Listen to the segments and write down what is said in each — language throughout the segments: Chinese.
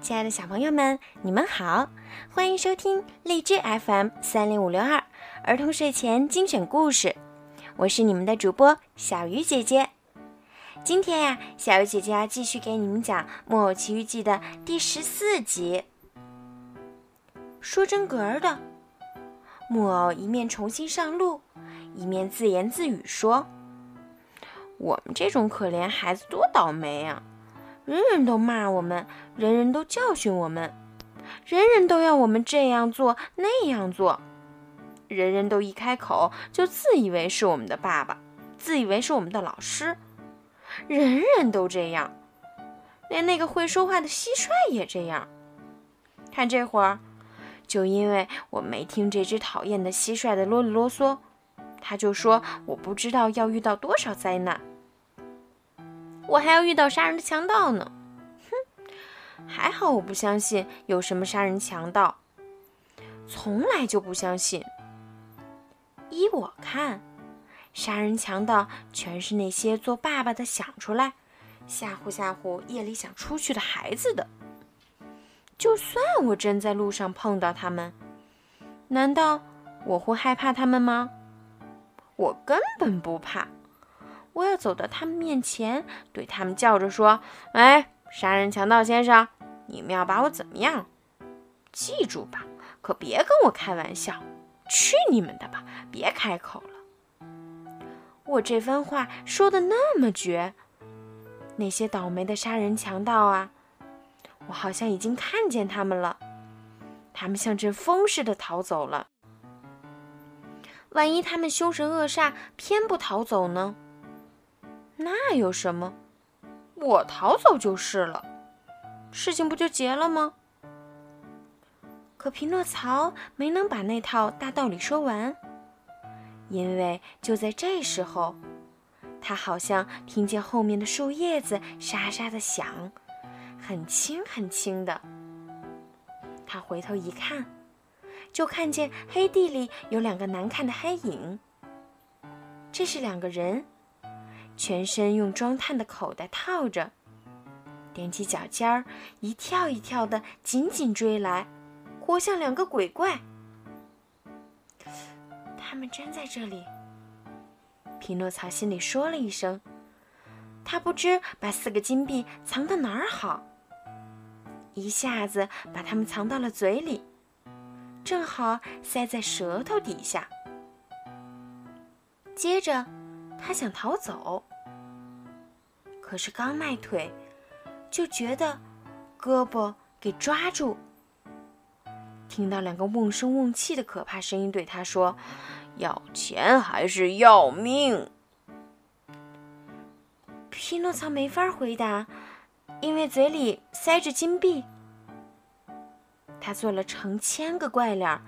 亲爱的小朋友们，你们好，欢迎收听荔枝 FM 三零五六二儿童睡前精选故事，我是你们的主播小鱼姐姐。今天呀，小鱼姐姐要继续给你们讲《木偶奇遇记》的第十四集。说真格儿的，木偶一面重新上路，一面自言自语说：“我们这种可怜孩子多倒霉啊！人人都骂我们，人人都教训我们，人人都要我们这样做那样做，人人都一开口就自以为是我们的爸爸，自以为是我们的老师。”人人都这样，连那个会说话的蟋蟀也这样。看这会儿，就因为我没听这只讨厌的蟋蟀的啰里啰嗦，他就说我不知道要遇到多少灾难，我还要遇到杀人的强盗呢。哼，还好我不相信有什么杀人强盗，从来就不相信。依我看。杀人强盗全是那些做爸爸的想出来，吓唬吓唬夜里想出去的孩子的。就算我真在路上碰到他们，难道我会害怕他们吗？我根本不怕。我要走到他们面前，对他们叫着说：“哎，杀人强盗先生，你们要把我怎么样？记住吧，可别跟我开玩笑！去你们的吧，别开口了。”我这番话说的那么绝，那些倒霉的杀人强盗啊，我好像已经看见他们了。他们像阵风似的逃走了。万一他们凶神恶煞，偏不逃走呢？那有什么？我逃走就是了，事情不就结了吗？可匹诺曹没能把那套大道理说完。因为就在这时候，他好像听见后面的树叶子沙沙的响，很轻很轻的。他回头一看，就看见黑地里有两个难看的黑影。这是两个人，全身用装炭的口袋套着，踮起脚尖儿，一跳一跳的紧紧追来，活像两个鬼怪。他们真在这里，匹诺曹心里说了一声。他不知把四个金币藏到哪儿好，一下子把它们藏到了嘴里，正好塞在舌头底下。接着，他想逃走，可是刚迈腿，就觉得胳膊给抓住。听到两个瓮声瓮气的可怕声音对他说：“要钱还是要命？”匹诺曹没法回答，因为嘴里塞着金币。他做了成千个怪脸，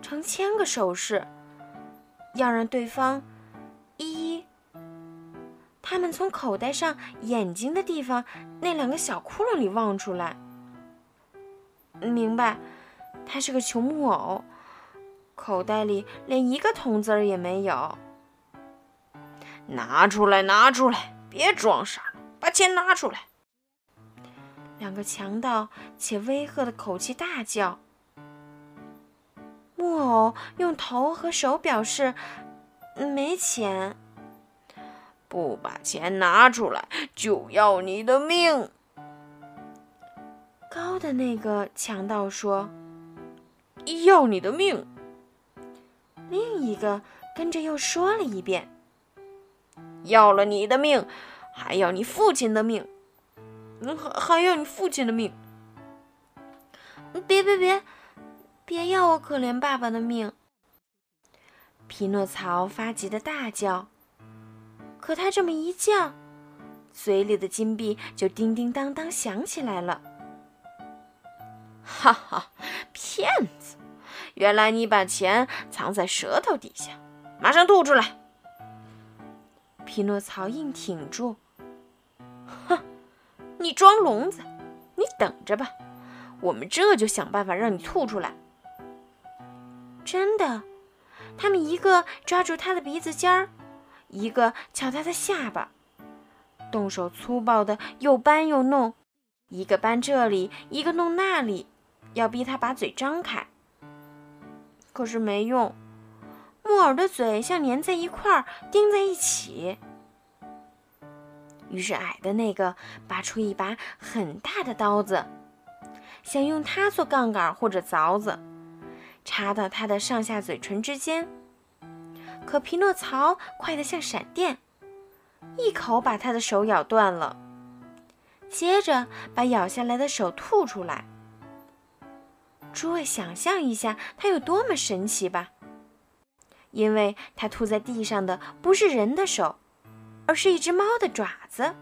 成千个手势，要让对方一一。他们从口袋上眼睛的地方那两个小窟窿里望出来，明白。他是个穷木偶，口袋里连一个铜子儿也没有。拿出来，拿出来，别装傻了，把钱拿出来！两个强盗且威吓的口气大叫。木偶用头和手表示没钱。不把钱拿出来，就要你的命！高的那个强盗说。要你的命！另一个跟着又说了一遍：“要了你的命，还要你父亲的命，还还要你父亲的命！别别别，别要我可怜爸爸的命！”匹诺曹发急的大叫。可他这么一叫，嘴里的金币就叮叮当当响起来了。哈哈，骗子！原来你把钱藏在舌头底下，马上吐出来！匹诺曹硬挺住，哼，你装聋子，你等着吧，我们这就想办法让你吐出来。真的，他们一个抓住他的鼻子尖儿，一个敲他的下巴，动手粗暴的又搬又弄，一个搬这里，一个弄那里，要逼他把嘴张开。可是没用，木耳的嘴像粘在一块儿，钉在一起。于是矮的那个拔出一把很大的刀子，想用它做杠杆或者凿子，插到他的上下嘴唇之间。可匹诺曹快得像闪电，一口把他的手咬断了，接着把咬下来的手吐出来。诸位想象一下，它有多么神奇吧！因为它吐在地上的不是人的手，而是一只猫的爪子。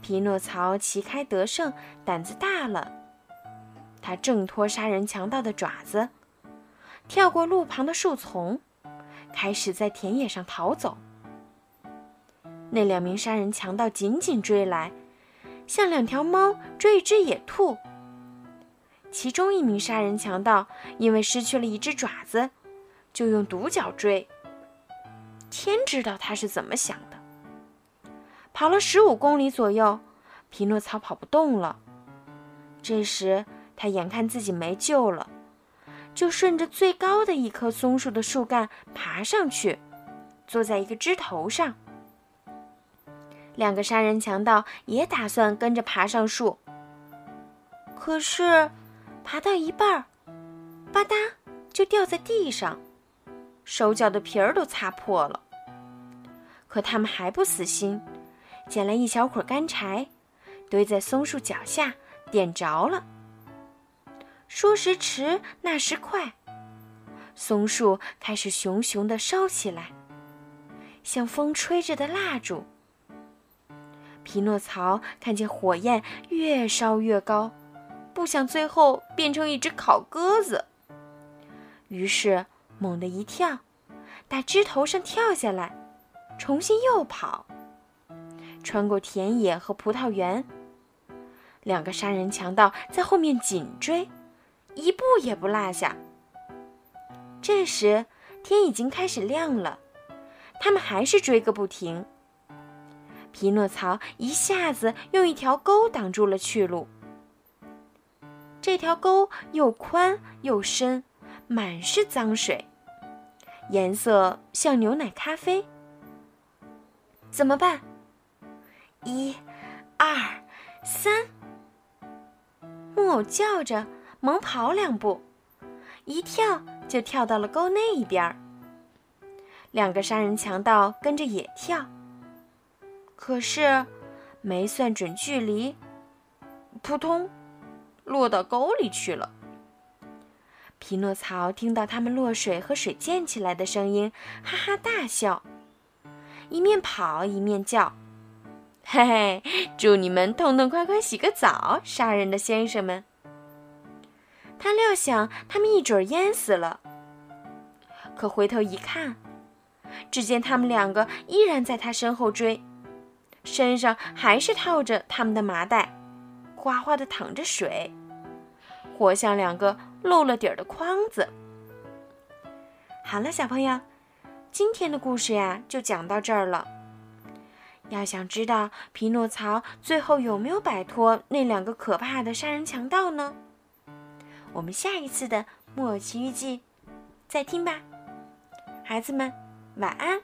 匹诺曹旗开得胜，胆子大了，他挣脱杀人强盗的爪子，跳过路旁的树丛。开始在田野上逃走。那两名杀人强盗紧紧追来，像两条猫追一只野兔。其中一名杀人强盗因为失去了一只爪子，就用独角追。天知道他是怎么想的。跑了十五公里左右，匹诺曹跑不动了。这时他眼看自己没救了。就顺着最高的一棵松树的树干爬上去，坐在一个枝头上。两个杀人强盗也打算跟着爬上树，可是爬到一半儿，吧嗒就掉在地上，手脚的皮儿都擦破了。可他们还不死心，捡来一小捆干柴，堆在松树脚下，点着了。说时迟，那时快，松树开始熊熊地烧起来，像风吹着的蜡烛。匹诺曹看见火焰越烧越高，不想最后变成一只烤鸽子，于是猛地一跳，打枝头上跳下来，重新又跑，穿过田野和葡萄园。两个杀人强盗在后面紧追。一步也不落下。这时天已经开始亮了，他们还是追个不停。匹诺曹一下子用一条沟挡住了去路。这条沟又宽又深，满是脏水，颜色像牛奶咖啡。怎么办？一、二、三！木偶叫着。猛跑两步，一跳就跳到了沟那一边儿。两个杀人强盗跟着也跳，可是没算准距离，扑通，落到沟里去了。匹诺曹听到他们落水和水溅起来的声音，哈哈大笑，一面跑一面叫：“嘿嘿，祝你们痛痛快快洗个澡，杀人的先生们！”他料想他们一准儿淹死了，可回头一看，只见他们两个依然在他身后追，身上还是套着他们的麻袋，哗哗的淌着水，活像两个漏了底儿的筐子。好了，小朋友，今天的故事呀就讲到这儿了。要想知道匹诺曹最后有没有摆脱那两个可怕的杀人强盗呢？我们下一次的《木偶奇遇记》再听吧，孩子们，晚安。